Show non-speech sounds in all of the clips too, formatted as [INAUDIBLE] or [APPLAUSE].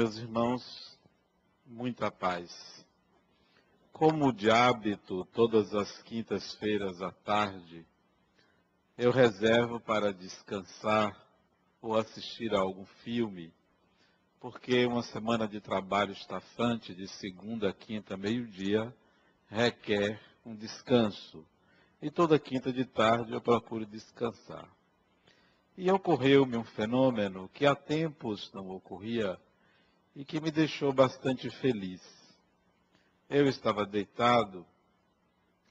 Meus irmãos, muita paz. Como de hábito, todas as quintas-feiras à tarde, eu reservo para descansar ou assistir a algum filme, porque uma semana de trabalho estafante, de segunda a quinta, meio-dia, requer um descanso. E toda quinta de tarde eu procuro descansar. E ocorreu-me um fenômeno que há tempos não ocorria e que me deixou bastante feliz. Eu estava deitado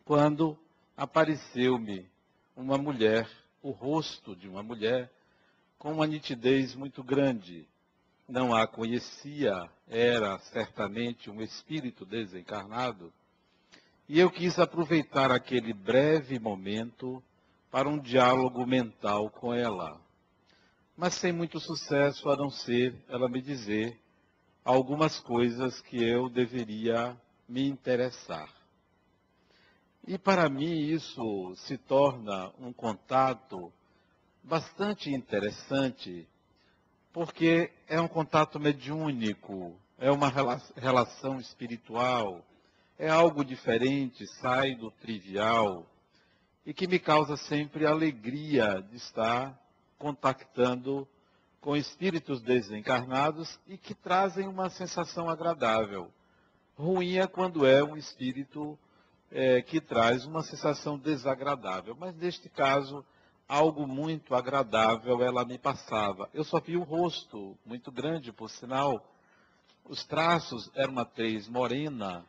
quando apareceu-me uma mulher, o rosto de uma mulher, com uma nitidez muito grande. Não a conhecia, era certamente um espírito desencarnado. E eu quis aproveitar aquele breve momento para um diálogo mental com ela. Mas sem muito sucesso, a não ser ela me dizer algumas coisas que eu deveria me interessar. E para mim isso se torna um contato bastante interessante, porque é um contato mediúnico, é uma relação espiritual, é algo diferente, sai do trivial e que me causa sempre alegria de estar contactando com espíritos desencarnados e que trazem uma sensação agradável. Ruim é quando é um espírito é, que traz uma sensação desagradável, mas neste caso, algo muito agradável ela me passava. Eu só vi o rosto, muito grande, por sinal. Os traços eram uma tez morena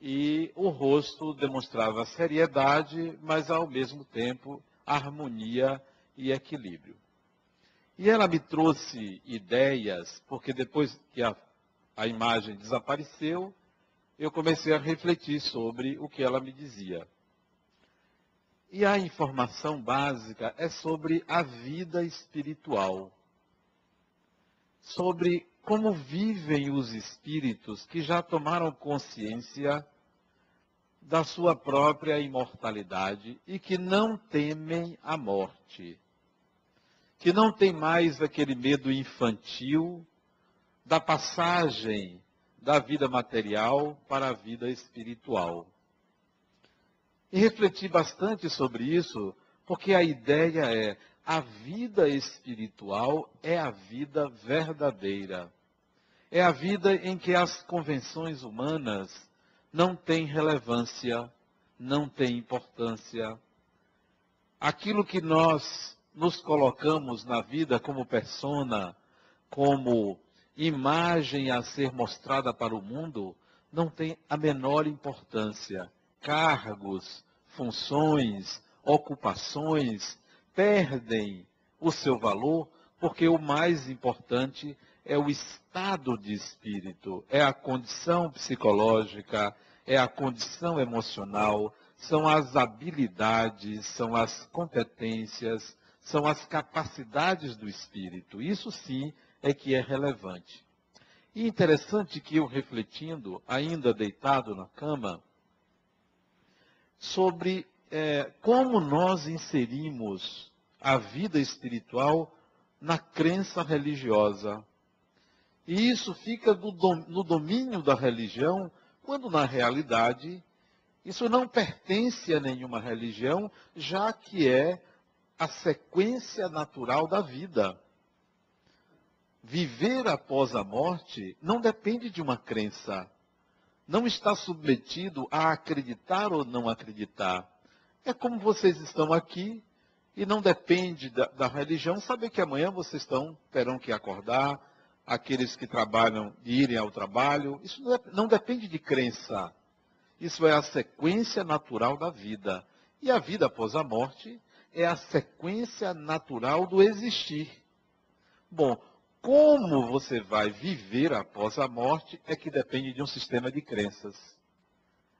e o rosto demonstrava seriedade, mas ao mesmo tempo harmonia e equilíbrio. E ela me trouxe ideias, porque depois que a, a imagem desapareceu, eu comecei a refletir sobre o que ela me dizia. E a informação básica é sobre a vida espiritual. Sobre como vivem os espíritos que já tomaram consciência da sua própria imortalidade e que não temem a morte que não tem mais aquele medo infantil da passagem da vida material para a vida espiritual. E refleti bastante sobre isso, porque a ideia é a vida espiritual é a vida verdadeira. É a vida em que as convenções humanas não têm relevância, não têm importância. Aquilo que nós nos colocamos na vida como persona, como imagem a ser mostrada para o mundo, não tem a menor importância. Cargos, funções, ocupações perdem o seu valor porque o mais importante é o estado de espírito, é a condição psicológica, é a condição emocional, são as habilidades, são as competências, são as capacidades do espírito. Isso sim é que é relevante. E interessante que eu refletindo, ainda deitado na cama, sobre é, como nós inserimos a vida espiritual na crença religiosa. E isso fica no domínio da religião, quando na realidade isso não pertence a nenhuma religião, já que é a sequência natural da vida. Viver após a morte não depende de uma crença. Não está submetido a acreditar ou não acreditar. É como vocês estão aqui e não depende da, da religião saber que amanhã vocês estão, terão que acordar, aqueles que trabalham irem ao trabalho. Isso não, é, não depende de crença. Isso é a sequência natural da vida. E a vida após a morte é a sequência natural do existir. Bom, como você vai viver após a morte é que depende de um sistema de crenças.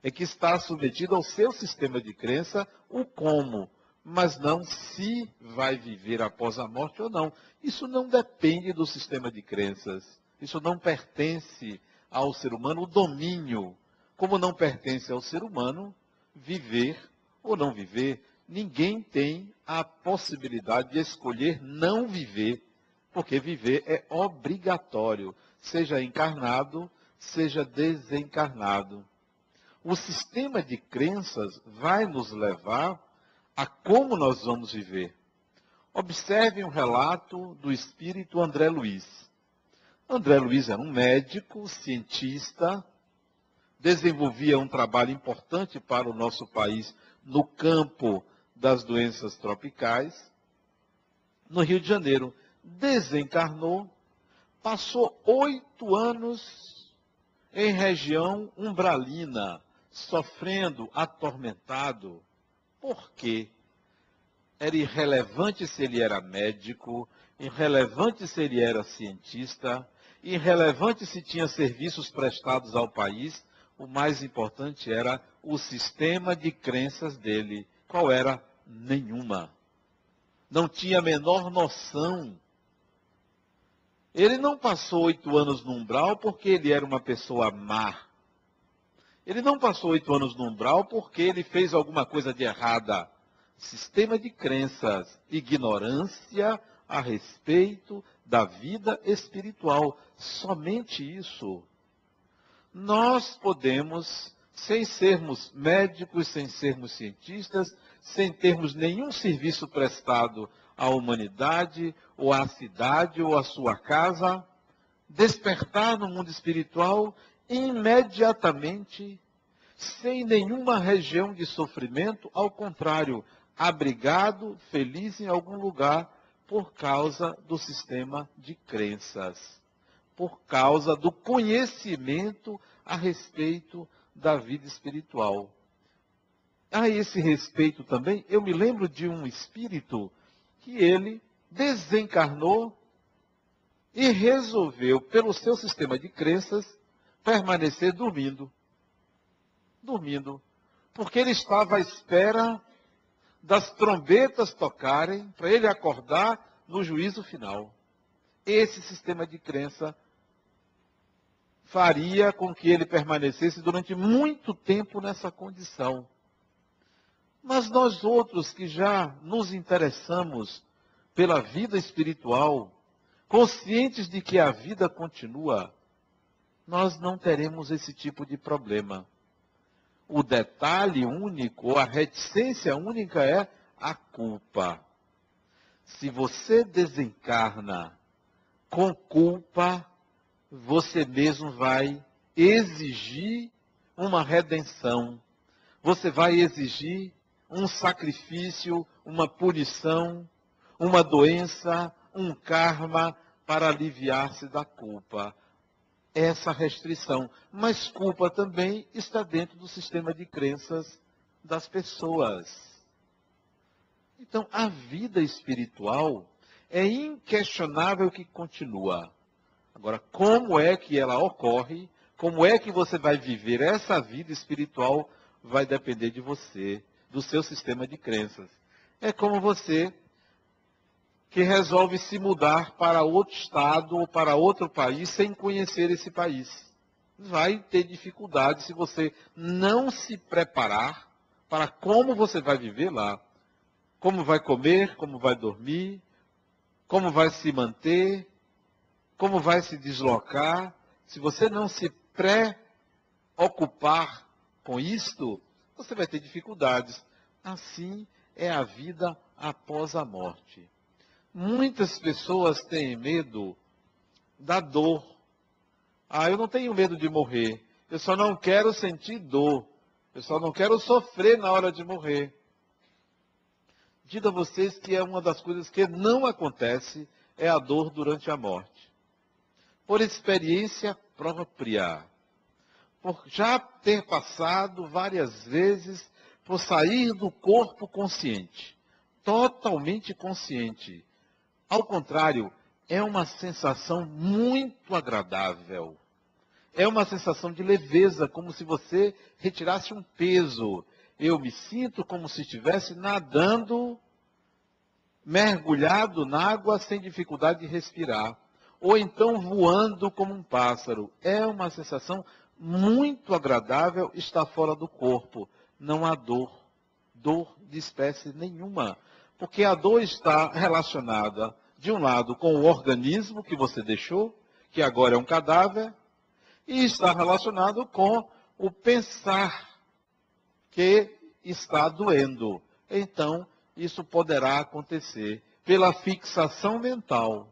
É que está submetido ao seu sistema de crença o como, mas não se vai viver após a morte ou não. Isso não depende do sistema de crenças. Isso não pertence ao ser humano o domínio, como não pertence ao ser humano viver ou não viver ninguém tem a possibilidade de escolher não viver, porque viver é obrigatório. seja encarnado, seja desencarnado. O sistema de crenças vai nos levar a como nós vamos viver. Observe um relato do espírito André Luiz. André Luiz era um médico, cientista, desenvolvia um trabalho importante para o nosso país no campo das doenças tropicais. No Rio de Janeiro, desencarnou, passou oito anos em região umbralina, sofrendo, atormentado. Por quê? era irrelevante se ele era médico, irrelevante se ele era cientista, irrelevante se tinha serviços prestados ao país, o mais importante era o sistema de crenças dele. Qual era? Nenhuma. Não tinha a menor noção. Ele não passou oito anos no umbral porque ele era uma pessoa má. Ele não passou oito anos no umbral porque ele fez alguma coisa de errada sistema de crenças, ignorância a respeito da vida espiritual. Somente isso. Nós podemos, sem sermos médicos, sem sermos cientistas, sem termos nenhum serviço prestado à humanidade, ou à cidade, ou à sua casa, despertar no mundo espiritual imediatamente, sem nenhuma região de sofrimento, ao contrário, abrigado, feliz em algum lugar, por causa do sistema de crenças, por causa do conhecimento a respeito da vida espiritual. A esse respeito também, eu me lembro de um espírito que ele desencarnou e resolveu, pelo seu sistema de crenças, permanecer dormindo. Dormindo. Porque ele estava à espera das trombetas tocarem, para ele acordar no juízo final. Esse sistema de crença faria com que ele permanecesse durante muito tempo nessa condição. Mas nós outros que já nos interessamos pela vida espiritual, conscientes de que a vida continua, nós não teremos esse tipo de problema o detalhe único, a reticência única é a culpa. Se você desencarna com culpa, você mesmo vai exigir uma redenção. Você vai exigir um sacrifício, uma punição, uma doença, um karma para aliviar-se da culpa essa restrição. Mas culpa também está dentro do sistema de crenças das pessoas. Então, a vida espiritual é inquestionável que continua. Agora, como é que ela ocorre? Como é que você vai viver essa vida espiritual? Vai depender de você, do seu sistema de crenças. É como você que resolve se mudar para outro estado ou para outro país sem conhecer esse país. Vai ter dificuldade se você não se preparar para como você vai viver lá. Como vai comer, como vai dormir, como vai se manter, como vai se deslocar. Se você não se pré-ocupar com isto, você vai ter dificuldades. Assim é a vida após a morte. Muitas pessoas têm medo da dor. Ah, eu não tenho medo de morrer. Eu só não quero sentir dor. Eu só não quero sofrer na hora de morrer. Digo a vocês que é uma das coisas que não acontece é a dor durante a morte. Por experiência própria. Por já ter passado várias vezes por sair do corpo consciente. Totalmente consciente ao contrário, é uma sensação muito agradável. É uma sensação de leveza, como se você retirasse um peso. Eu me sinto como se estivesse nadando, mergulhado na água sem dificuldade de respirar. Ou então voando como um pássaro. É uma sensação muito agradável estar fora do corpo. Não há dor. Dor de espécie nenhuma. Porque a dor está relacionada de um lado, com o organismo que você deixou, que agora é um cadáver, e está relacionado com o pensar que está doendo. Então, isso poderá acontecer pela fixação mental.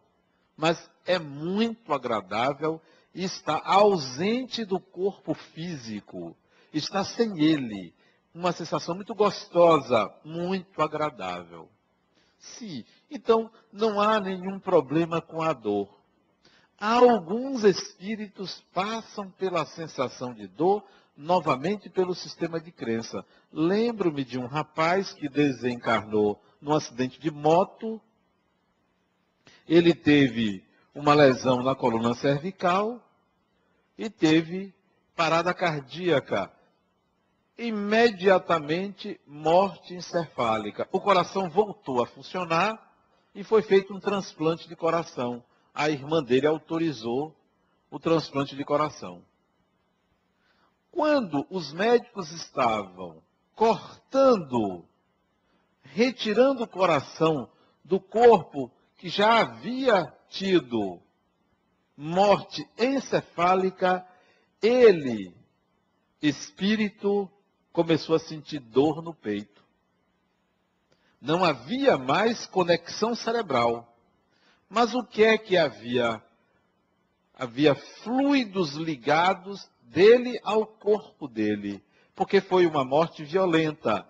Mas é muito agradável e está ausente do corpo físico, está sem ele. Uma sensação muito gostosa, muito agradável. Sim, então não há nenhum problema com a dor. Alguns espíritos passam pela sensação de dor novamente pelo sistema de crença. Lembro-me de um rapaz que desencarnou num acidente de moto. Ele teve uma lesão na coluna cervical e teve parada cardíaca. Imediatamente morte encefálica. O coração voltou a funcionar e foi feito um transplante de coração. A irmã dele autorizou o transplante de coração. Quando os médicos estavam cortando, retirando o coração do corpo que já havia tido morte encefálica, ele, espírito, começou a sentir dor no peito. Não havia mais conexão cerebral. Mas o que é que havia? Havia fluidos ligados dele ao corpo dele, porque foi uma morte violenta.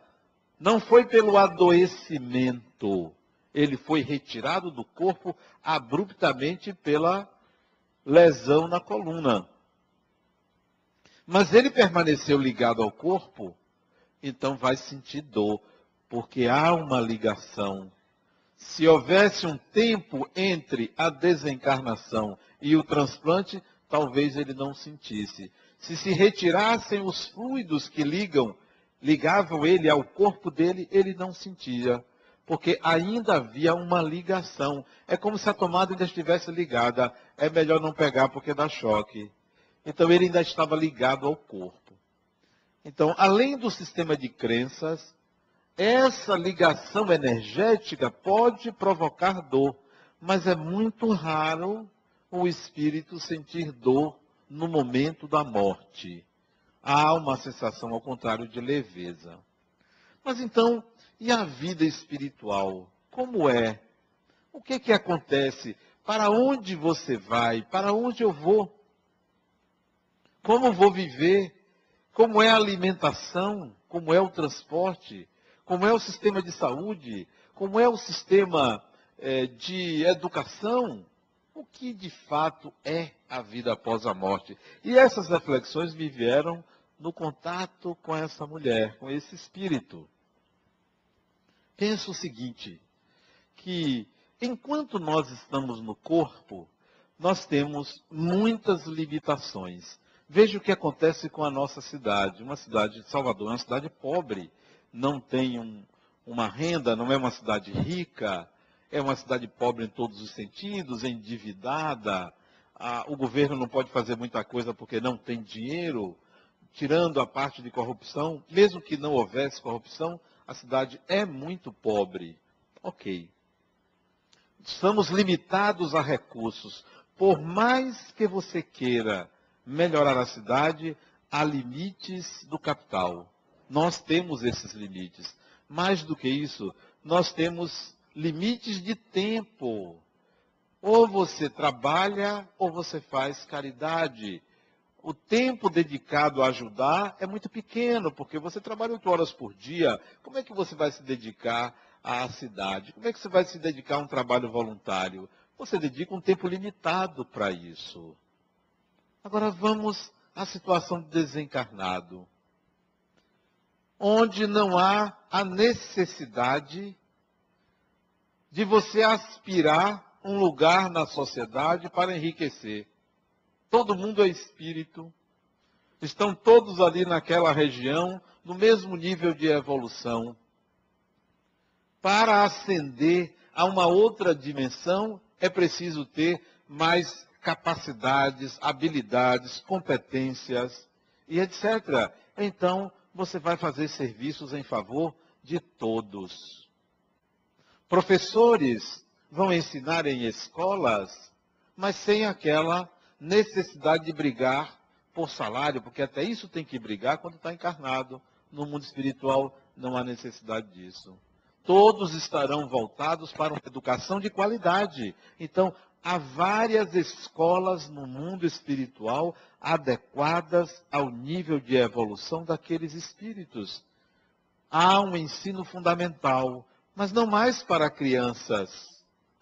Não foi pelo adoecimento. Ele foi retirado do corpo abruptamente pela lesão na coluna. Mas ele permaneceu ligado ao corpo, então vai sentir dor, porque há uma ligação. Se houvesse um tempo entre a desencarnação e o transplante, talvez ele não sentisse se se retirassem os fluidos que ligam, ligavam ele ao corpo dele, ele não sentia, porque ainda havia uma ligação. É como se a tomada ainda estivesse ligada. É melhor não pegar porque dá choque. Então ele ainda estava ligado ao corpo. Então, além do sistema de crenças, essa ligação energética pode provocar dor, mas é muito raro o espírito sentir dor no momento da morte. Há uma sensação, ao contrário, de leveza. Mas então, e a vida espiritual? Como é? O que, que acontece? Para onde você vai? Para onde eu vou? Como vou viver? Como é a alimentação? Como é o transporte? Como é o sistema de saúde? Como é o sistema é, de educação? o que de fato é a vida após a morte. E essas reflexões me vieram no contato com essa mulher, com esse espírito. Penso o seguinte, que enquanto nós estamos no corpo, nós temos muitas limitações. Veja o que acontece com a nossa cidade. Uma cidade de Salvador é uma cidade pobre, não tem um, uma renda, não é uma cidade rica, é uma cidade pobre em todos os sentidos, endividada. Ah, o governo não pode fazer muita coisa porque não tem dinheiro. Tirando a parte de corrupção, mesmo que não houvesse corrupção, a cidade é muito pobre. Ok. Estamos limitados a recursos. Por mais que você queira melhorar a cidade, há limites do capital. Nós temos esses limites. Mais do que isso, nós temos limites de tempo. Ou você trabalha ou você faz caridade. O tempo dedicado a ajudar é muito pequeno, porque você trabalha oito horas por dia. Como é que você vai se dedicar à cidade? Como é que você vai se dedicar a um trabalho voluntário? Você dedica um tempo limitado para isso. Agora vamos à situação do desencarnado, onde não há a necessidade de você aspirar um lugar na sociedade para enriquecer. Todo mundo é espírito, estão todos ali naquela região, no mesmo nível de evolução. Para ascender a uma outra dimensão, é preciso ter mais capacidades, habilidades, competências e etc. Então, você vai fazer serviços em favor de todos. Professores vão ensinar em escolas, mas sem aquela necessidade de brigar por salário, porque até isso tem que brigar quando está encarnado. No mundo espiritual não há necessidade disso. Todos estarão voltados para uma educação de qualidade. Então, há várias escolas no mundo espiritual adequadas ao nível de evolução daqueles espíritos. Há um ensino fundamental, mas não mais para crianças,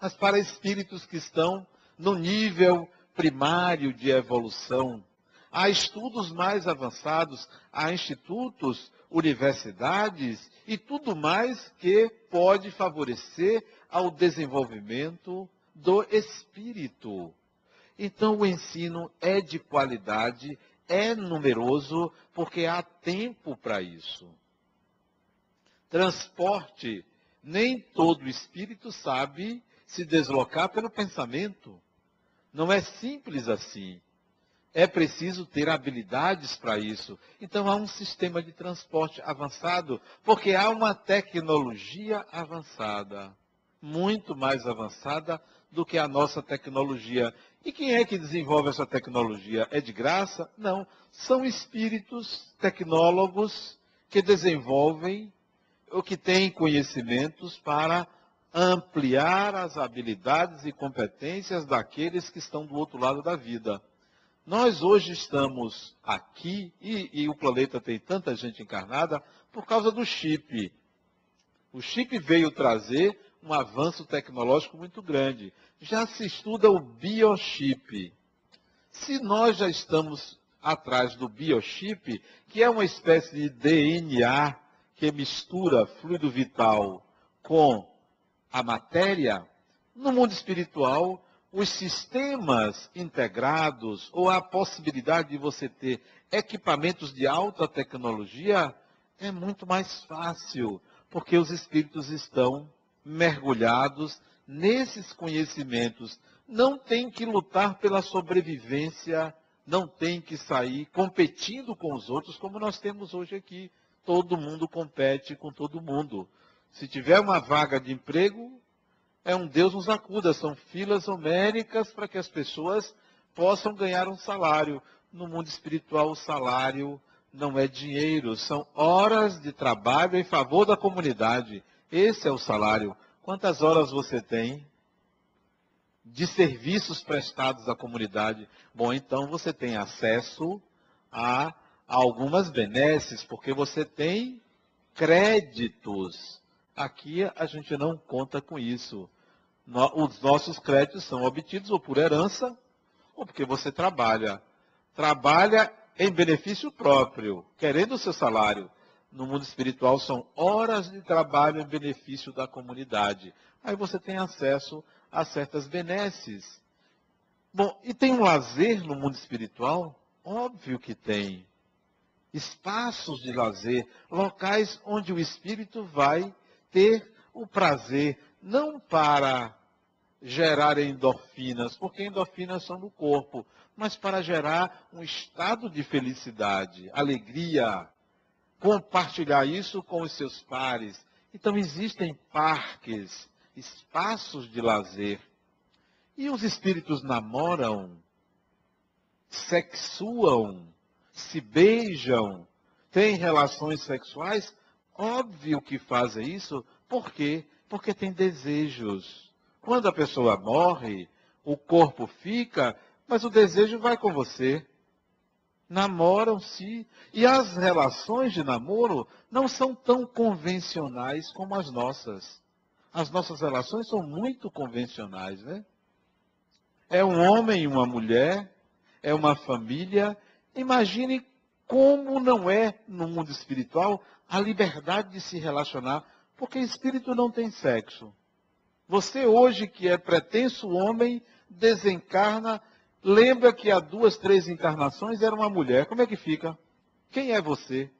mas para espíritos que estão no nível primário de evolução. Há estudos mais avançados, há institutos, universidades e tudo mais que pode favorecer ao desenvolvimento do espírito. Então, o ensino é de qualidade, é numeroso, porque há tempo para isso. Transporte, nem todo espírito sabe se deslocar pelo pensamento. Não é simples assim. É preciso ter habilidades para isso. Então há um sistema de transporte avançado, porque há uma tecnologia avançada, muito mais avançada do que a nossa tecnologia. E quem é que desenvolve essa tecnologia? É de graça? Não. São espíritos tecnólogos que desenvolvem ou que têm conhecimentos para ampliar as habilidades e competências daqueles que estão do outro lado da vida. Nós hoje estamos aqui, e, e, o planeta tem tanta gente encarnada, por causa do chip. O chip veio trazer um avanço tecnológico muito grande. Já se estuda o biochip. Se nós já estamos atrás do biochip, que é uma espécie de DNA que mistura fluido vital com a matéria, no mundo espiritual, os sistemas integrados ou a possibilidade de você ter equipamentos de alta tecnologia é muito mais fácil, porque os espíritos estão mergulhados nesses conhecimentos. Não tem que lutar pela sobrevivência, não tem que sair competindo com os outros, como nós temos hoje aqui. Todo mundo compete com todo mundo. Se tiver uma vaga de emprego, é um Deus nos acuda, são filas homéricas para que as pessoas possam ganhar um salário. No mundo espiritual, o salário não é dinheiro, são horas de trabalho em favor da comunidade. Esse é o salário. Quantas horas você tem de serviços prestados à comunidade? Bom, então você tem acesso a algumas benesses, porque você tem créditos. Aqui a gente não conta com isso. Os nossos créditos são obtidos ou por herança ou porque você trabalha. Trabalha em benefício próprio, querendo o seu salário no mundo espiritual são horas de trabalho em benefício da comunidade. Aí você tem acesso a certas benesses. Bom, e tem um lazer no mundo espiritual? Óbvio que tem. Espaços de lazer, locais onde o espírito vai ter o prazer, não para gerar endorfinas, porque endorfinas são do corpo, mas para gerar um estado de felicidade, alegria, compartilhar isso com os seus pares. Então existem parques, espaços de lazer. E os espíritos namoram, sexuam, se beijam, têm relações sexuais. Óbvio que fazem isso. Por quê? Porque tem desejos. Quando a pessoa morre, o corpo fica, mas o desejo vai com você namoram-se. E as relações de namoro não são tão convencionais como as nossas. As nossas relações são muito convencionais, né? É um homem e uma mulher, é uma família. Imagine como não é no mundo espiritual a liberdade de se relacionar, porque espírito não tem sexo. Você hoje que é pretenso homem desencarna lembra que há duas, três encarnações era uma mulher. Como é que fica? Quem é você?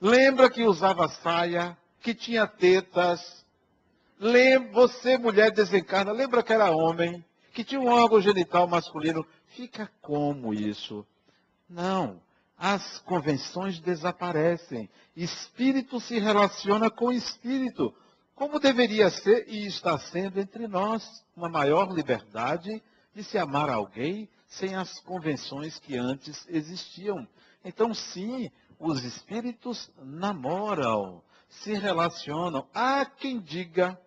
Lembra que usava saia, que tinha tetas. Lembra, você, mulher, desencarna. Lembra que era homem, que tinha um órgão genital masculino. Fica como isso? Não. As convenções desaparecem. Espírito se relaciona com espírito. Como deveria ser e está sendo entre nós uma maior liberdade de se amar alguém sem as convenções que antes existiam. Então, sim, os espíritos namoram, se relacionam. Há quem diga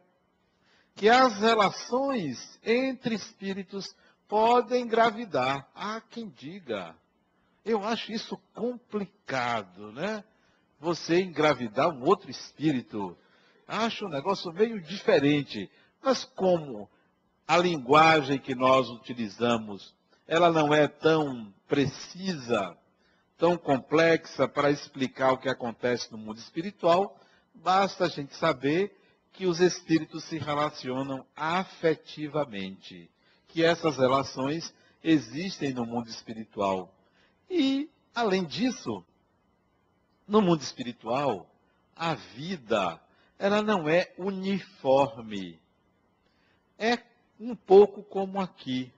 que as relações entre espíritos podem engravidar. Há quem diga. Eu acho isso complicado, né? Você engravidar um outro espírito. Acho um negócio meio diferente. Mas como a linguagem que nós utilizamos, ela não é tão precisa, tão complexa para explicar o que acontece no mundo espiritual, basta a gente saber que os espíritos se relacionam afetivamente, que essas relações existem no mundo espiritual. E, além disso, no mundo espiritual, a vida, ela não é uniforme. É um pouco como aqui.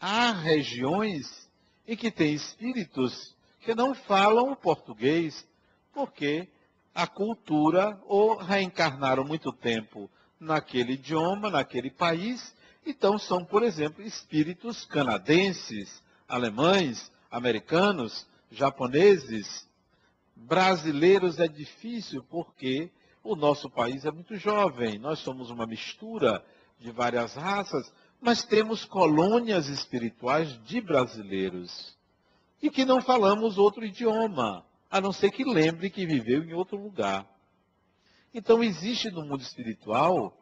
Há regiões em que tem espíritos que não falam o português, porque a cultura ou reencarnaram muito tempo naquele idioma, naquele país. Então são, por exemplo, espíritos canadenses, alemães, americanos, japoneses. Brasileiros é difícil porque o nosso país é muito jovem, nós somos uma mistura de várias raças, mas temos colônias espirituais de brasileiros e que não falamos outro idioma, a não ser que lembre que viveu em outro lugar. Então, existe no mundo espiritual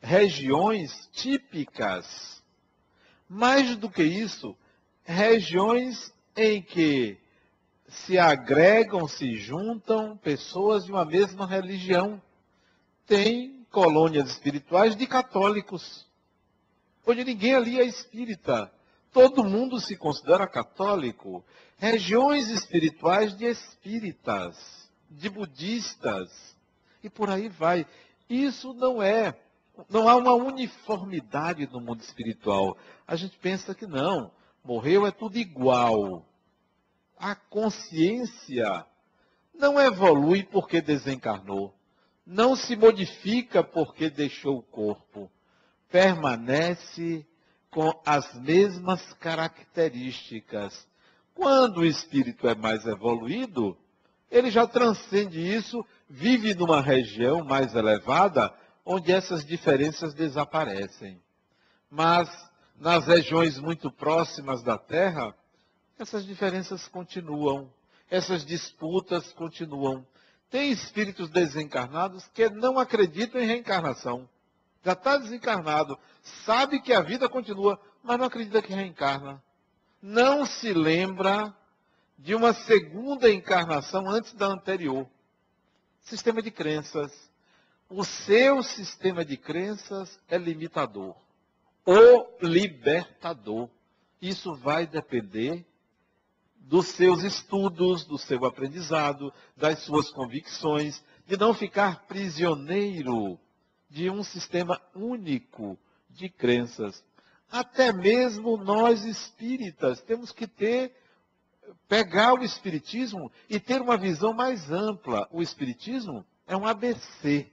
regiões típicas. Mais do que isso, regiões em que se agregam, se juntam pessoas de uma mesma religião. Tem colônias espirituais de católicos, onde ninguém ali é espírita. Todo mundo se considera católico. Regiões espirituais de espíritas, de budistas, e por aí vai. Isso não é, não há uma uniformidade no mundo espiritual. A gente pensa que não, morreu é tudo igual. A consciência não evolui porque desencarnou não se modifica porque deixou o corpo, permanece com as mesmas características. Quando o espírito é mais evoluído, ele já transcende isso, vive numa região mais elevada, onde essas diferenças desaparecem. Mas nas regiões muito próximas da Terra, essas diferenças continuam, essas disputas continuam. Tem espíritos desencarnados que não acreditam em reencarnação. Já está desencarnado, sabe que a vida continua, mas não acredita que reencarna. Não se lembra de uma segunda encarnação antes da anterior. Sistema de crenças. O seu sistema de crenças é limitador. O libertador. Isso vai depender dos seus estudos, do seu aprendizado, das suas convicções, de não ficar prisioneiro de um sistema único de crenças. Até mesmo nós espíritas temos que ter pegar o espiritismo e ter uma visão mais ampla. O espiritismo é um ABC.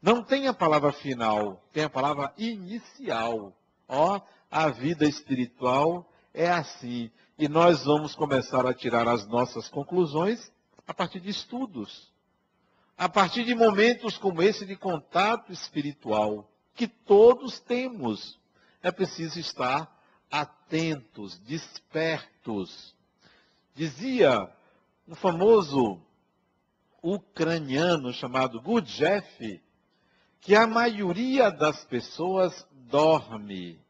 Não tem a palavra final, tem a palavra inicial. Ó, a vida espiritual é assim. E nós vamos começar a tirar as nossas conclusões a partir de estudos. A partir de momentos como esse de contato espiritual, que todos temos. É preciso estar atentos, despertos. Dizia um famoso ucraniano chamado Gurdjieff que a maioria das pessoas dorme,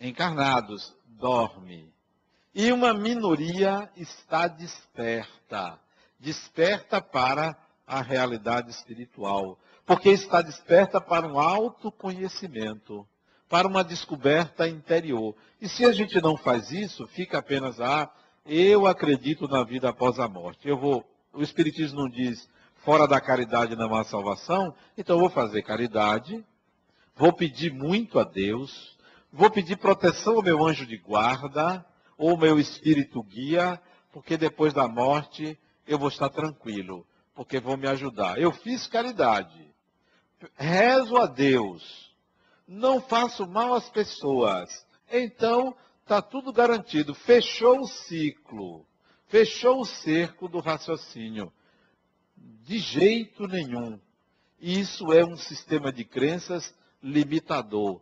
encarnados, dorme. E uma minoria está desperta desperta para a realidade espiritual, porque está desperta para um autoconhecimento, para uma descoberta interior. E se a gente não faz isso, fica apenas ah, eu acredito na vida após a morte. Eu vou, o espiritismo não diz fora da caridade não há salvação, então eu vou fazer caridade, vou pedir muito a Deus, vou pedir proteção ao meu anjo de guarda, ou meu espírito guia, porque depois da morte eu vou estar tranquilo, porque vão me ajudar. Eu fiz caridade, rezo a Deus, não faço mal às pessoas, então está tudo garantido. Fechou o ciclo. Fechou o cerco do raciocínio. De jeito nenhum. Isso é um sistema de crenças limitador.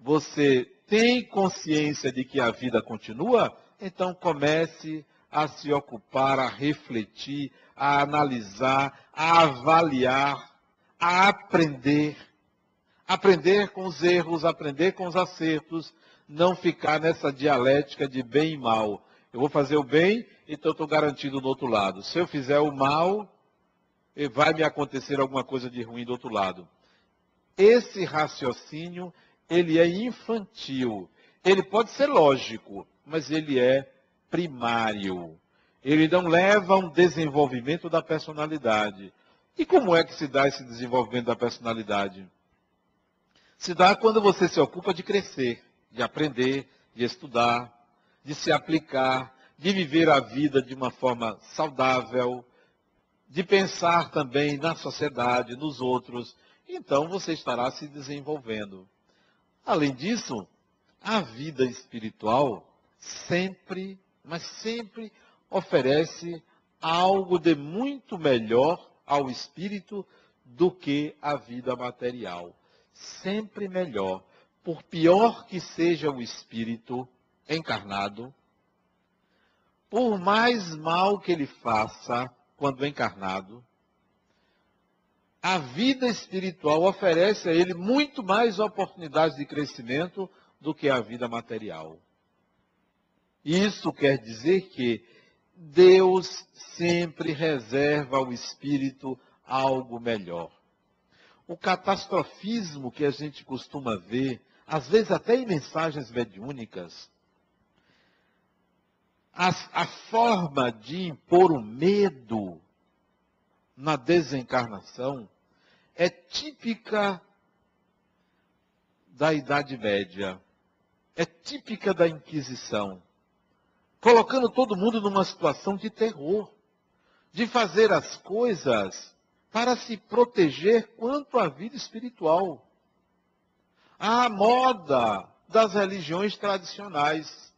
Você tem consciência de que a vida continua? Então comece a se ocupar, a refletir, a analisar, a avaliar, a aprender. Aprender com os erros, aprender com os acertos, não ficar nessa dialética de bem e mal. Eu vou fazer o bem, então estou garantido do outro lado. Se eu fizer o mal, vai me acontecer alguma coisa de ruim do outro lado. Esse raciocínio, ele é infantil. Ele pode ser lógico, mas ele é primário. Ele não leva a um desenvolvimento da personalidade. E como é que se dá esse desenvolvimento da personalidade? Se dá quando você se ocupa de crescer, de aprender, de estudar, de se aplicar, de viver a vida de uma forma saudável, de pensar também na sociedade, nos outros. Então você estará se desenvolvendo. Além disso, a vida espiritual sempre, mas sempre oferece algo de muito melhor ao espírito do que a vida material. Sempre melhor. Por pior que seja o espírito encarnado, por mais mal que ele faça quando encarnado, a vida espiritual oferece a ele muito mais oportunidades de crescimento do que a vida material. Isso quer dizer que Deus sempre reserva ao espírito algo melhor. O catastrofismo que a gente costuma ver, às vezes até em mensagens mediúnicas, a, a forma de impor o medo na desencarnação é típica da Idade Média, é típica da Inquisição colocando todo mundo numa situação de terror, de fazer as coisas para se proteger quanto à vida espiritual. A moda das religiões tradicionais.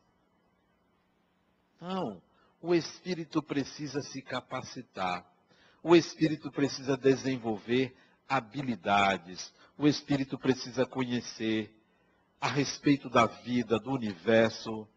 Não, o espírito precisa se capacitar. O espírito precisa desenvolver habilidades. O espírito precisa conhecer a respeito da vida, do universo,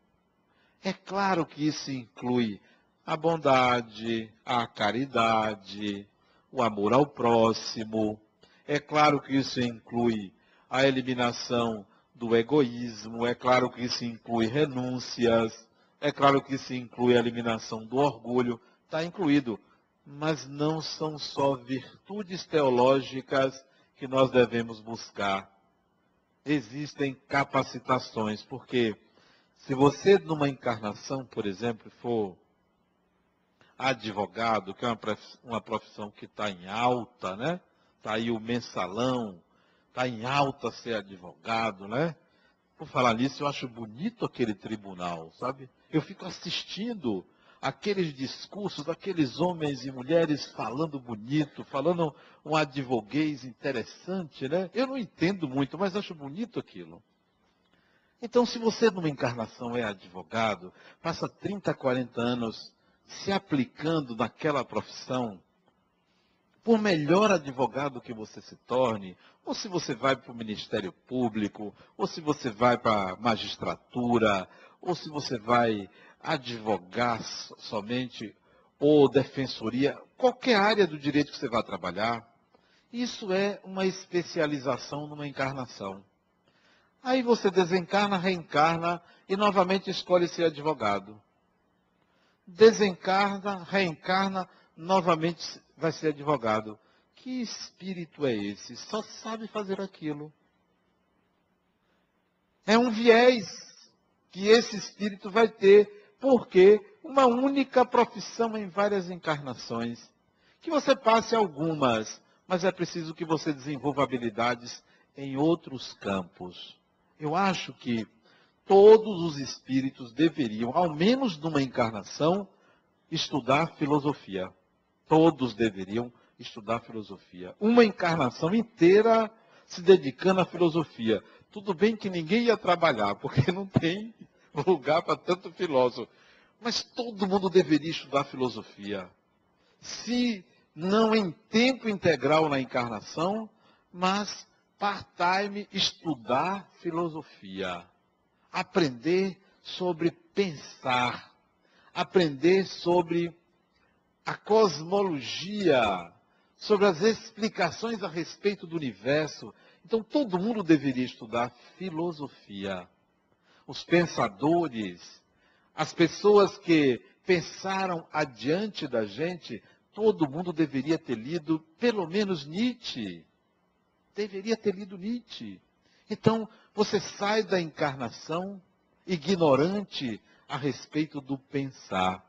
é claro que isso inclui a bondade, a caridade, o amor ao próximo. É claro que isso inclui a eliminação do egoísmo, é claro que isso inclui renúncias, é claro que isso inclui a eliminação do orgulho, está incluído. Mas não são só virtudes teológicas que nós devemos buscar. Existem capacitações, porque se você, numa encarnação, por exemplo, for advogado, que é uma profissão que está em alta, né? Está aí o mensalão, está em alta ser advogado, né? Por falar nisso, eu acho bonito aquele tribunal, sabe? Eu fico assistindo aqueles discursos daqueles homens e mulheres falando bonito, falando um advoguês interessante, né? Eu não entendo muito, mas acho bonito aquilo. Então, se você numa encarnação é advogado, passa 30, 40 anos se aplicando naquela profissão, por melhor advogado que você se torne, ou se você vai para o Ministério Público, ou se você vai para a magistratura, ou se você vai advogar somente, ou defensoria, qualquer área do direito que você vai trabalhar, isso é uma especialização numa encarnação. Aí você desencarna, reencarna e novamente escolhe ser advogado. Desencarna, reencarna, novamente vai ser advogado. Que espírito é esse? Só sabe fazer aquilo. É um viés que esse espírito vai ter, porque uma única profissão em várias encarnações. Que você passe algumas, mas é preciso que você desenvolva habilidades em outros campos. Eu acho que todos os espíritos deveriam, ao menos numa encarnação, estudar filosofia. Todos deveriam estudar filosofia. Uma encarnação inteira se dedicando à filosofia. Tudo bem que ninguém ia trabalhar, porque [LAUGHS] não tem lugar para tanto filósofo. Mas todo mundo deveria estudar filosofia. Se não em tempo integral na encarnação, mas part-time estudar filosofia. Aprender sobre pensar. Aprender sobre a cosmologia, sobre as explicações a respeito do universo. Então todo mundo deveria estudar filosofia. Os pensadores, as pessoas que pensaram adiante da gente, todo mundo deveria ter lido pelo menos Nietzsche. Deveria ter lido Nietzsche. Então, você sai da encarnação ignorante a respeito do pensar.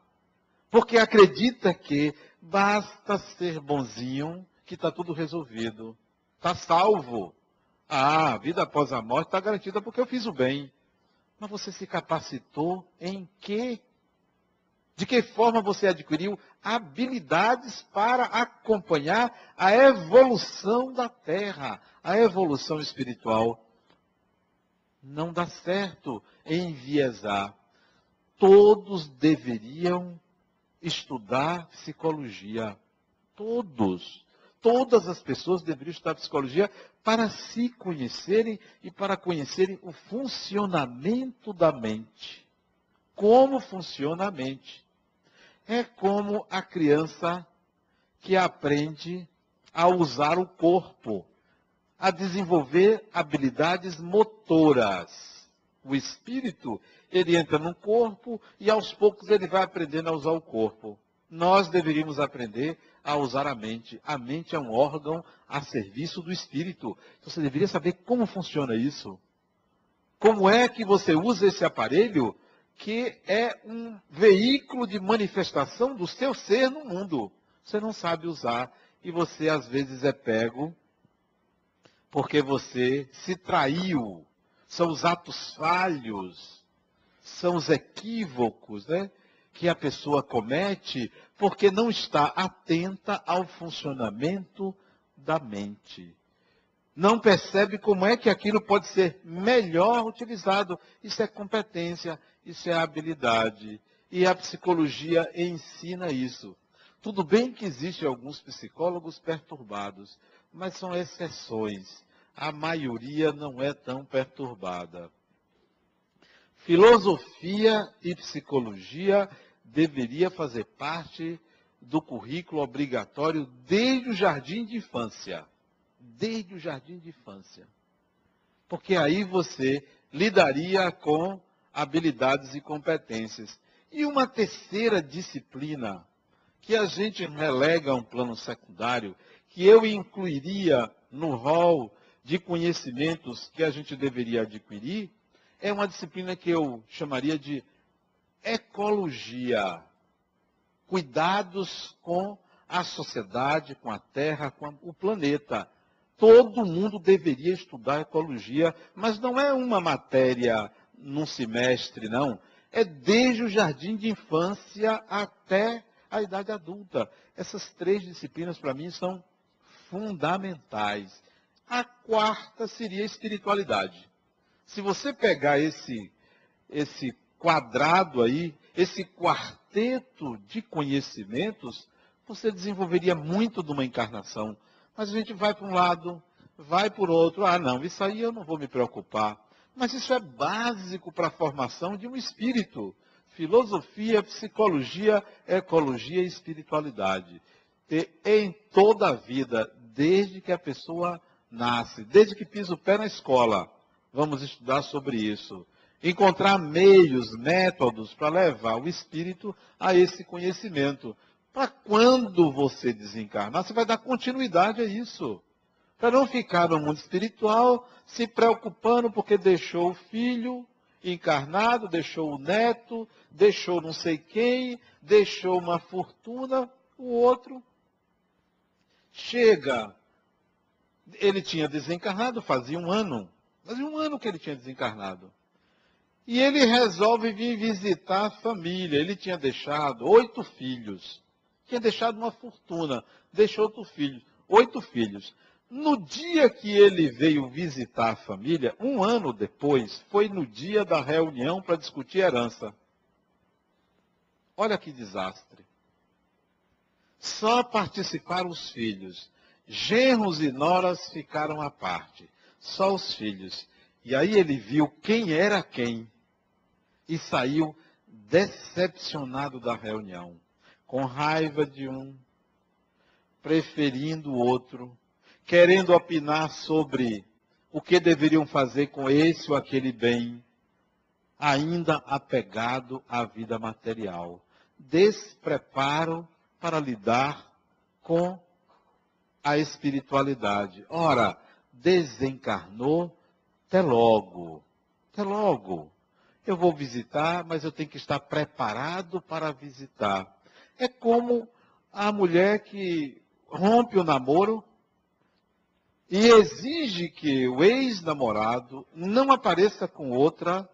Porque acredita que basta ser bonzinho que está tudo resolvido. Está salvo. Ah, a vida após a morte está garantida porque eu fiz o bem. Mas você se capacitou em quê? De que forma você adquiriu habilidades para acompanhar a evolução da Terra, a evolução espiritual? Não dá certo enviesar. Todos deveriam estudar psicologia. Todos. Todas as pessoas deveriam estudar psicologia para se conhecerem e para conhecerem o funcionamento da mente. Como funciona a mente. É como a criança que aprende a usar o corpo, a desenvolver habilidades motoras. O espírito, ele entra no corpo e aos poucos ele vai aprendendo a usar o corpo. Nós deveríamos aprender a usar a mente. A mente é um órgão a serviço do espírito. Então você deveria saber como funciona isso. Como é que você usa esse aparelho que é um veículo de manifestação do seu ser no mundo? Você não sabe usar e você às vezes é pego porque você se traiu. São os atos falhos, são os equívocos, né? que a pessoa comete porque não está atenta ao funcionamento da mente. Não percebe como é que aquilo pode ser melhor utilizado. Isso é competência, isso é habilidade. E a psicologia ensina isso. Tudo bem que existem alguns psicólogos perturbados, mas são exceções. A maioria não é tão perturbada. Filosofia e psicologia deveria fazer parte do currículo obrigatório desde o jardim de infância. Desde o jardim de infância. Porque aí você lidaria com habilidades e competências. E uma terceira disciplina que a gente relega a um plano secundário, que eu incluiria no rol de conhecimentos que a gente deveria adquirir, é uma disciplina que eu chamaria de ecologia. Cuidados com a sociedade, com a terra, com o planeta. Todo mundo deveria estudar ecologia, mas não é uma matéria num semestre, não. É desde o jardim de infância até a idade adulta. Essas três disciplinas, para mim, são fundamentais. A quarta seria espiritualidade. Se você pegar esse, esse quadrado aí, esse quarteto de conhecimentos, você desenvolveria muito de uma encarnação. Mas a gente vai para um lado, vai por outro. Ah, não, isso aí eu não vou me preocupar. Mas isso é básico para a formação de um espírito. Filosofia, psicologia, ecologia e espiritualidade. E em toda a vida, desde que a pessoa nasce, desde que pisa o pé na escola, vamos estudar sobre isso encontrar meios, métodos para levar o espírito a esse conhecimento. Para quando você desencarnar, você vai dar continuidade a isso. Para não ficar no mundo espiritual se preocupando porque deixou o filho encarnado, deixou o neto, deixou não sei quem, deixou uma fortuna, o outro chega. Ele tinha desencarnado fazia um ano. Fazia um ano que ele tinha desencarnado. E ele resolve vir visitar a família. Ele tinha deixado oito filhos. Tinha deixado uma fortuna. Deixou oito filhos. Oito filhos. No dia que ele veio visitar a família, um ano depois, foi no dia da reunião para discutir herança. Olha que desastre. Só participaram os filhos. Genros e noras ficaram à parte. Só os filhos. E aí ele viu quem era quem. E saiu decepcionado da reunião. Com raiva de um, preferindo o outro, querendo opinar sobre o que deveriam fazer com esse ou aquele bem, ainda apegado à vida material. Despreparo para lidar com a espiritualidade. Ora, desencarnou, até logo, até logo. Eu vou visitar, mas eu tenho que estar preparado para visitar. É como a mulher que rompe o namoro e exige que o ex-namorado não apareça com outra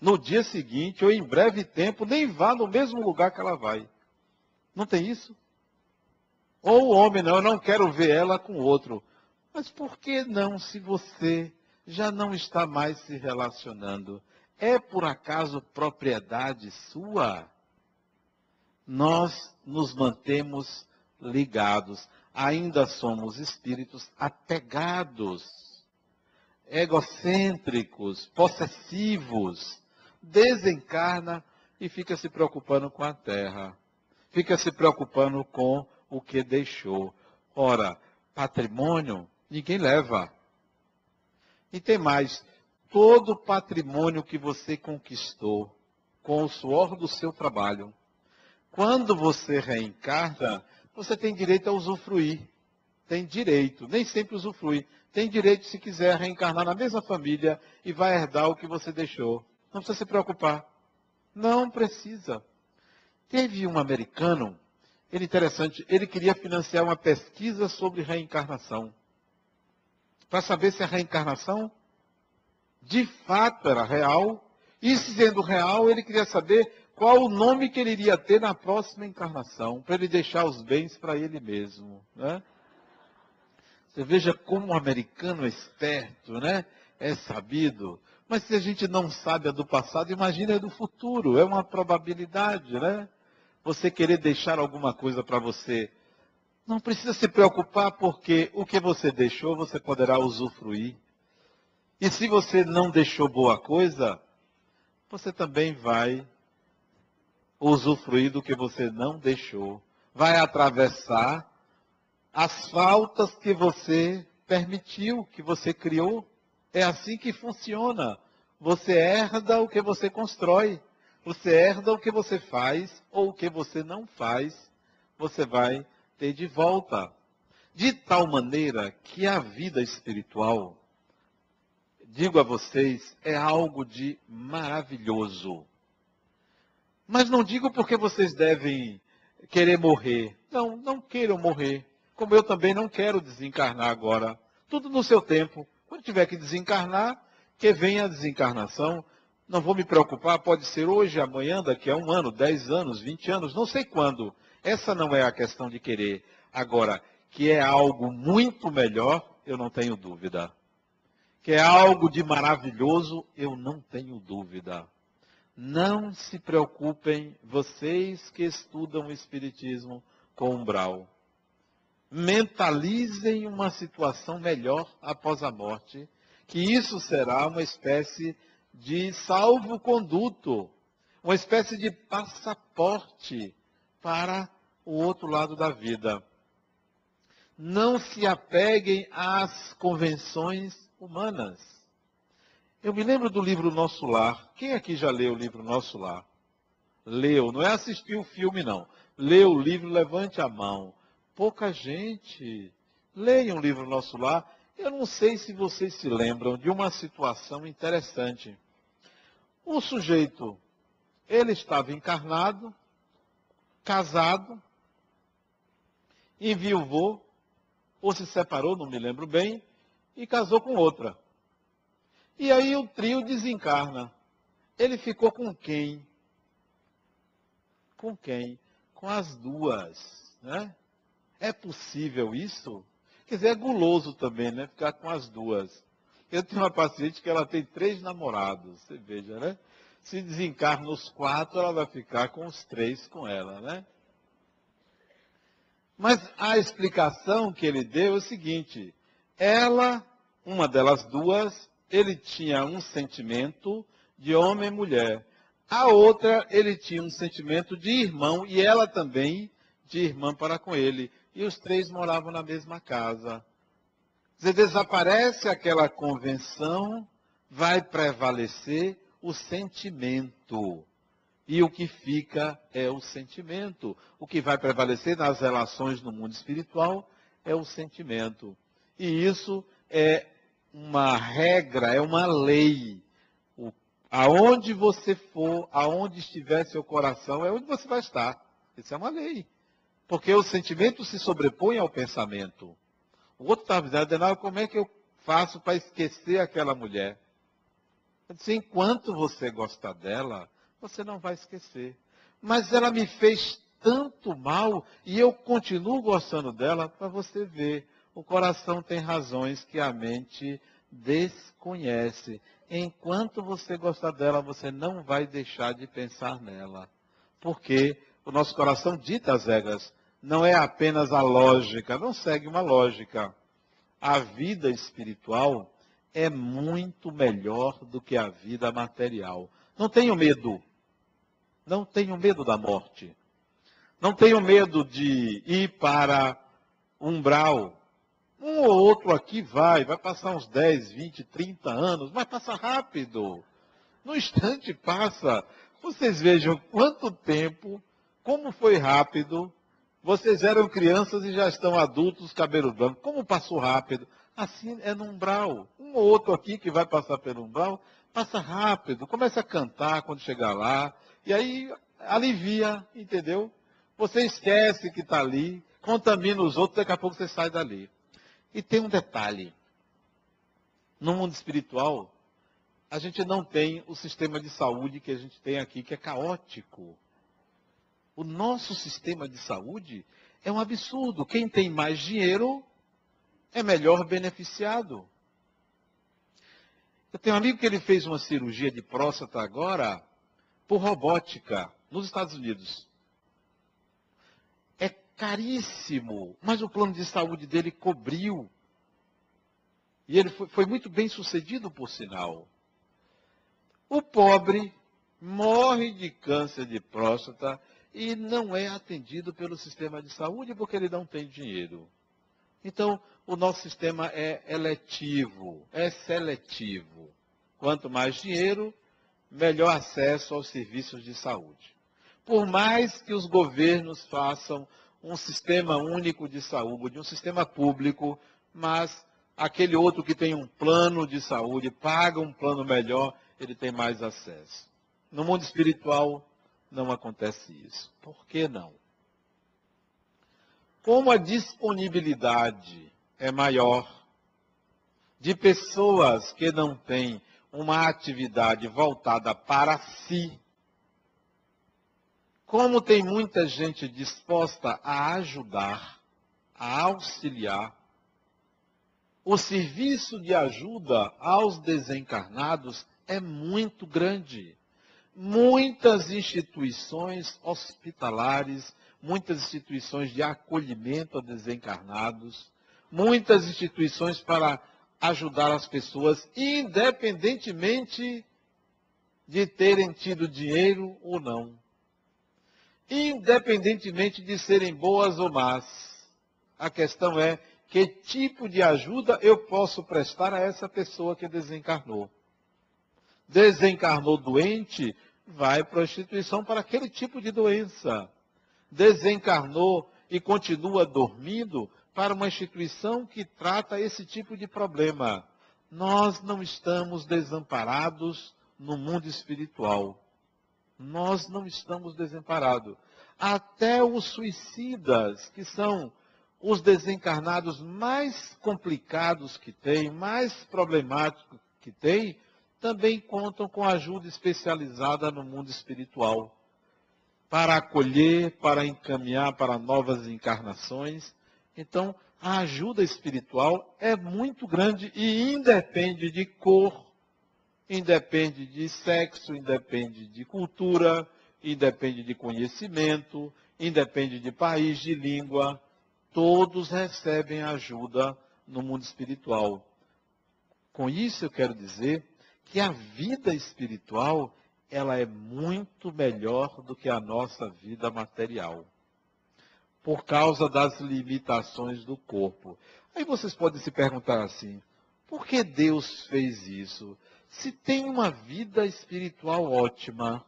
no dia seguinte ou em breve tempo, nem vá no mesmo lugar que ela vai. Não tem isso? Ou o homem, não, eu não quero ver ela com outro. Mas por que não se você já não está mais se relacionando? É por acaso propriedade sua? Nós nos mantemos ligados. Ainda somos espíritos apegados, egocêntricos, possessivos. Desencarna e fica se preocupando com a terra fica se preocupando com o que deixou. Ora, patrimônio ninguém leva. E tem mais: todo patrimônio que você conquistou com o suor do seu trabalho, quando você reencarna, você tem direito a usufruir. Tem direito, nem sempre usufrui. Tem direito, se quiser, reencarnar na mesma família e vai herdar o que você deixou. Não precisa se preocupar. Não precisa. Teve um americano, ele interessante, ele queria financiar uma pesquisa sobre reencarnação. Para saber se a reencarnação de fato era real. E sendo real, ele queria saber qual o nome que ele iria ter na próxima encarnação, para ele deixar os bens para ele mesmo. Né? Você veja como o americano é esperto, né? é sabido. Mas se a gente não sabe a do passado, imagina a do futuro. É uma probabilidade, né? você querer deixar alguma coisa para você, não precisa se preocupar, porque o que você deixou, você poderá usufruir. E se você não deixou boa coisa, você também vai usufruir do que você não deixou. Vai atravessar as faltas que você permitiu, que você criou. É assim que funciona. Você herda o que você constrói. Você herda o que você faz ou o que você não faz, você vai ter de volta. De tal maneira que a vida espiritual, digo a vocês, é algo de maravilhoso. Mas não digo porque vocês devem querer morrer. Não, não queiram morrer. Como eu também não quero desencarnar agora. Tudo no seu tempo. Quando tiver que desencarnar, que venha a desencarnação. Não vou me preocupar, pode ser hoje, amanhã, daqui a um ano, dez anos, vinte anos, não sei quando. Essa não é a questão de querer. Agora, que é algo muito melhor, eu não tenho dúvida. Que é algo de maravilhoso, eu não tenho dúvida. Não se preocupem, vocês que estudam o Espiritismo com umbral. Mentalizem uma situação melhor após a morte, que isso será uma espécie de salvo-conduto, uma espécie de passaporte para o outro lado da vida. Não se apeguem às convenções humanas. Eu me lembro do livro Nosso Lar. Quem aqui já leu o livro Nosso Lar? Leu, não é assistir o filme, não. Leu o livro, levante a mão. Pouca gente. Leiam o livro Nosso Lar. Eu não sei se vocês se lembram de uma situação interessante. O sujeito, ele estava encarnado, casado, enviuvou, ou se separou, não me lembro bem, e casou com outra. E aí o trio desencarna. Ele ficou com quem? Com quem? Com as duas. Né? É possível isso? Quer dizer, é guloso também, né? Ficar com as duas. Eu tenho uma paciente que ela tem três namorados, você veja, né? Se desencarna os quatro, ela vai ficar com os três com ela, né? Mas a explicação que ele deu é o seguinte: ela, uma delas duas, ele tinha um sentimento de homem e mulher. A outra, ele tinha um sentimento de irmão e ela também de irmã para com ele. E os três moravam na mesma casa. Você desaparece aquela convenção, vai prevalecer o sentimento. E o que fica é o sentimento. O que vai prevalecer nas relações no mundo espiritual é o sentimento. E isso é uma regra, é uma lei. O, aonde você for, aonde estiver seu coração, é onde você vai estar. Isso é uma lei. Porque o sentimento se sobrepõe ao pensamento. O outro estava dizendo, Adenal, como é que eu faço para esquecer aquela mulher? Eu disse, enquanto você gostar dela, você não vai esquecer. Mas ela me fez tanto mal e eu continuo gostando dela para você ver. O coração tem razões que a mente desconhece. Enquanto você gostar dela, você não vai deixar de pensar nela. Porque o nosso coração dita as regras. Não é apenas a lógica, não segue uma lógica. A vida espiritual é muito melhor do que a vida material. Não tenho medo. Não tenho medo da morte. Não tenho medo de ir para umbral. Um ou outro aqui vai, vai passar uns 10, 20, 30 anos, mas passa rápido. No instante passa. Vocês vejam quanto tempo, como foi rápido. Vocês eram crianças e já estão adultos, cabelo branco. Como passou rápido. Assim é no umbral. Um ou outro aqui que vai passar pelo umbral, passa rápido, começa a cantar quando chegar lá, e aí alivia, entendeu? Você esquece que está ali, contamina os outros, daqui a pouco você sai dali. E tem um detalhe. No mundo espiritual, a gente não tem o sistema de saúde que a gente tem aqui, que é caótico. O nosso sistema de saúde é um absurdo. Quem tem mais dinheiro é melhor beneficiado. Eu tenho um amigo que ele fez uma cirurgia de próstata agora por robótica nos Estados Unidos. Caríssimo, mas o plano de saúde dele cobriu. E ele foi, foi muito bem sucedido, por sinal. O pobre morre de câncer de próstata e não é atendido pelo sistema de saúde porque ele não tem dinheiro. Então, o nosso sistema é eletivo, é seletivo. Quanto mais dinheiro, melhor acesso aos serviços de saúde. Por mais que os governos façam um sistema único de saúde, um sistema público, mas aquele outro que tem um plano de saúde, paga um plano melhor, ele tem mais acesso. No mundo espiritual, não acontece isso. Por que não? como a disponibilidade é maior de pessoas que não têm uma atividade voltada para si, como tem muita gente disposta a ajudar, a auxiliar, o serviço de ajuda aos desencarnados é muito grande. Muitas instituições hospitalares muitas instituições de acolhimento a desencarnados, muitas instituições para ajudar as pessoas, independentemente de terem tido dinheiro ou não. Independentemente de serem boas ou más. A questão é que tipo de ajuda eu posso prestar a essa pessoa que desencarnou. Desencarnou doente, vai para a instituição para aquele tipo de doença desencarnou e continua dormindo para uma instituição que trata esse tipo de problema. Nós não estamos desamparados no mundo espiritual. Nós não estamos desamparados. Até os suicidas, que são os desencarnados mais complicados que tem, mais problemáticos que tem, também contam com ajuda especializada no mundo espiritual para acolher, para encaminhar para novas encarnações Então, a ajuda espiritual é muito grande e independe de cor, independe de sexo, independe de cultura, independe de conhecimento, independe de país, de língua. Todos recebem ajuda no mundo espiritual. Com isso eu quero dizer que a vida espiritual ela é muito melhor do que a nossa vida material. Por causa das limitações do corpo. Aí vocês podem se perguntar assim: por que Deus fez isso? Se tem uma vida espiritual ótima,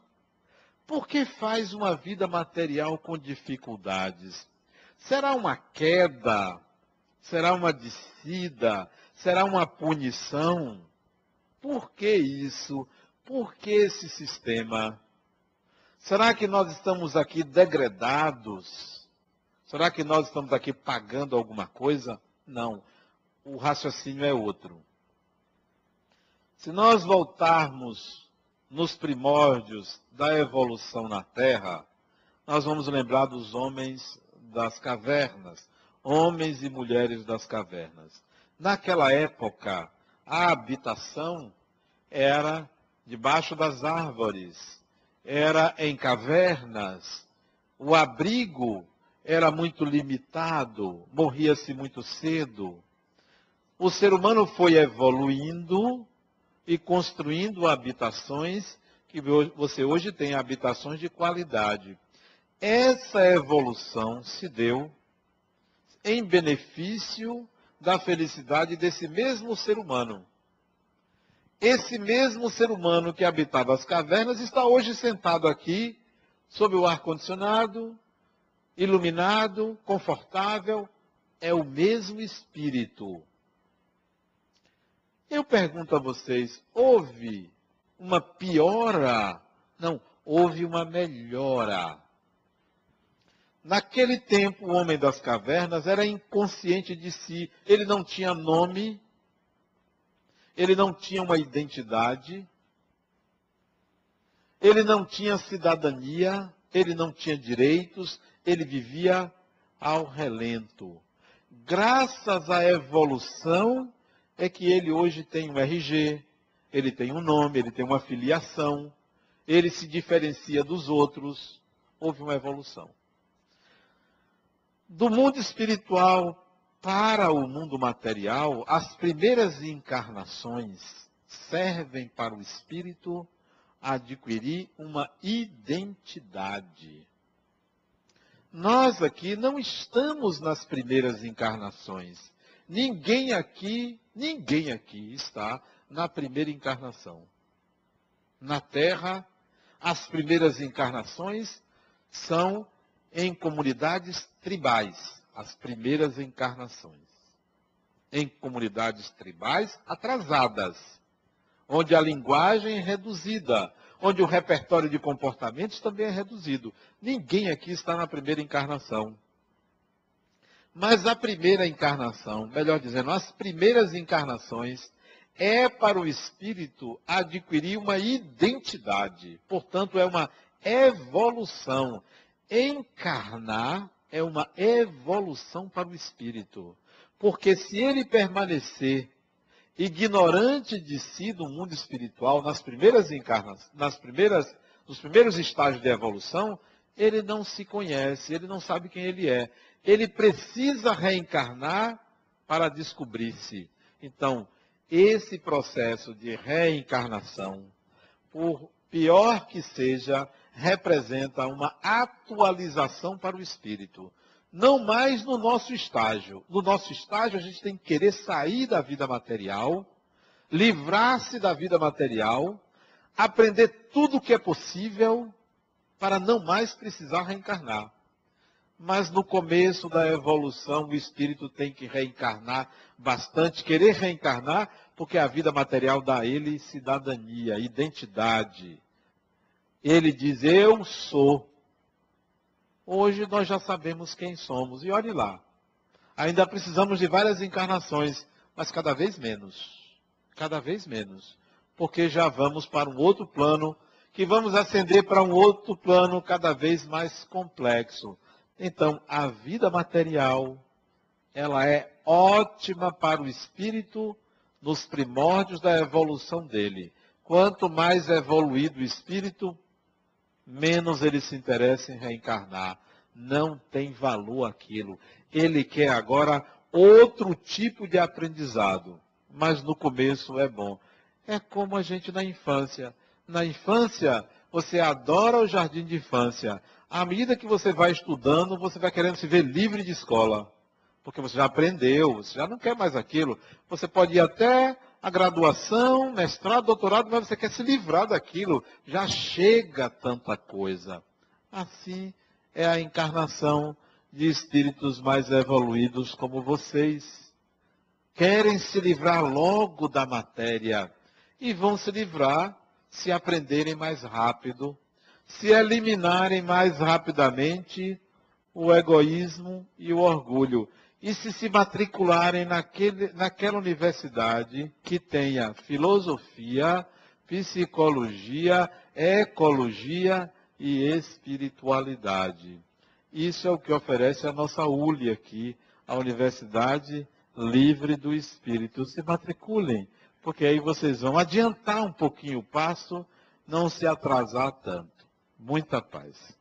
por que faz uma vida material com dificuldades? Será uma queda? Será uma descida? Será uma punição? Por que isso? Por que esse sistema? Será que nós estamos aqui degradados? Será que nós estamos aqui pagando alguma coisa? Não. O raciocínio é outro. Se nós voltarmos nos primórdios da evolução na Terra, nós vamos lembrar dos homens das cavernas, homens e mulheres das cavernas. Naquela época, a habitação era debaixo das árvores, era em cavernas, o abrigo era muito limitado, morria-se muito cedo. O ser humano foi evoluindo e construindo habitações que você hoje tem habitações de qualidade. Essa evolução se deu em benefício da felicidade desse mesmo ser humano. Esse mesmo ser humano que habitava as cavernas está hoje sentado aqui, sob o ar-condicionado, iluminado, confortável. É o mesmo espírito. Eu pergunto a vocês: houve uma piora? Não, houve uma melhora. Naquele tempo, o homem das cavernas era inconsciente de si. Ele não tinha nome, ele não tinha uma identidade, ele não tinha cidadania, ele não tinha direitos, ele vivia ao relento. Graças à evolução, é que ele hoje tem um RG, ele tem um nome, ele tem uma filiação, ele se diferencia dos outros. Houve uma evolução. Do mundo espiritual para o mundo material, as primeiras encarnações servem para o espírito adquirir uma identidade. Nós aqui não estamos nas primeiras encarnações. Ninguém aqui, ninguém aqui está na primeira encarnação. Na Terra, as primeiras encarnações são em comunidades tribais, as primeiras encarnações. Em comunidades tribais atrasadas, onde a linguagem é reduzida, onde o repertório de comportamentos também é reduzido. Ninguém aqui está na primeira encarnação. Mas a primeira encarnação, melhor dizendo, as primeiras encarnações, é para o espírito adquirir uma identidade. Portanto, é uma evolução. Encarnar é uma evolução para o espírito. Porque se ele permanecer ignorante de si do mundo espiritual nas primeiras encarnações, nas primeiras, nos primeiros estágios de evolução, ele não se conhece, ele não sabe quem ele é ele precisa reencarnar para descobrir-se. Então, esse processo de reencarnação, por pior que seja, representa uma atualização para o espírito. Não mais no nosso estágio. No nosso estágio, a gente tem que querer sair da vida material, livrar-se da vida material, aprender tudo o que é possível para não mais precisar reencarnar. Mas no começo da evolução, o espírito tem que reencarnar bastante, querer reencarnar, porque a vida material dá a ele cidadania, identidade. Ele diz: Eu sou. Hoje nós já sabemos quem somos. E olhe lá. Ainda precisamos de várias encarnações, mas cada vez menos. Cada vez menos. Porque já vamos para um outro plano, que vamos ascender para um outro plano cada vez mais complexo então, a vida material ela é ótima para o espírito nos primórdios da evolução dele. Quanto mais evoluído o espírito, menos ele se interessa em reencarnar. Não tem valor aquilo. Ele quer agora outro tipo de aprendizado. Mas no começo é bom. É como a gente na infância. Na infância, você adora o jardim de infância. À medida que você vai estudando, você vai querendo se ver livre de escola. Porque você já aprendeu, você já não quer mais aquilo. Você pode ir até a graduação, mestrado, doutorado, mas você quer se livrar daquilo. Já chega tanta coisa. Assim é a encarnação de espíritos mais evoluídos como vocês. Querem se livrar logo da matéria e vão se livrar se aprenderem mais rápido, se eliminarem mais rapidamente o egoísmo e o orgulho e se se matricularem naquele, naquela universidade que tenha filosofia, psicologia, ecologia e espiritualidade. Isso é o que oferece a nossa ULI aqui, a Universidade Livre do Espírito. Se matriculem, porque aí vocês vão adiantar um pouquinho o passo, não se atrasar tanto. Muita paz.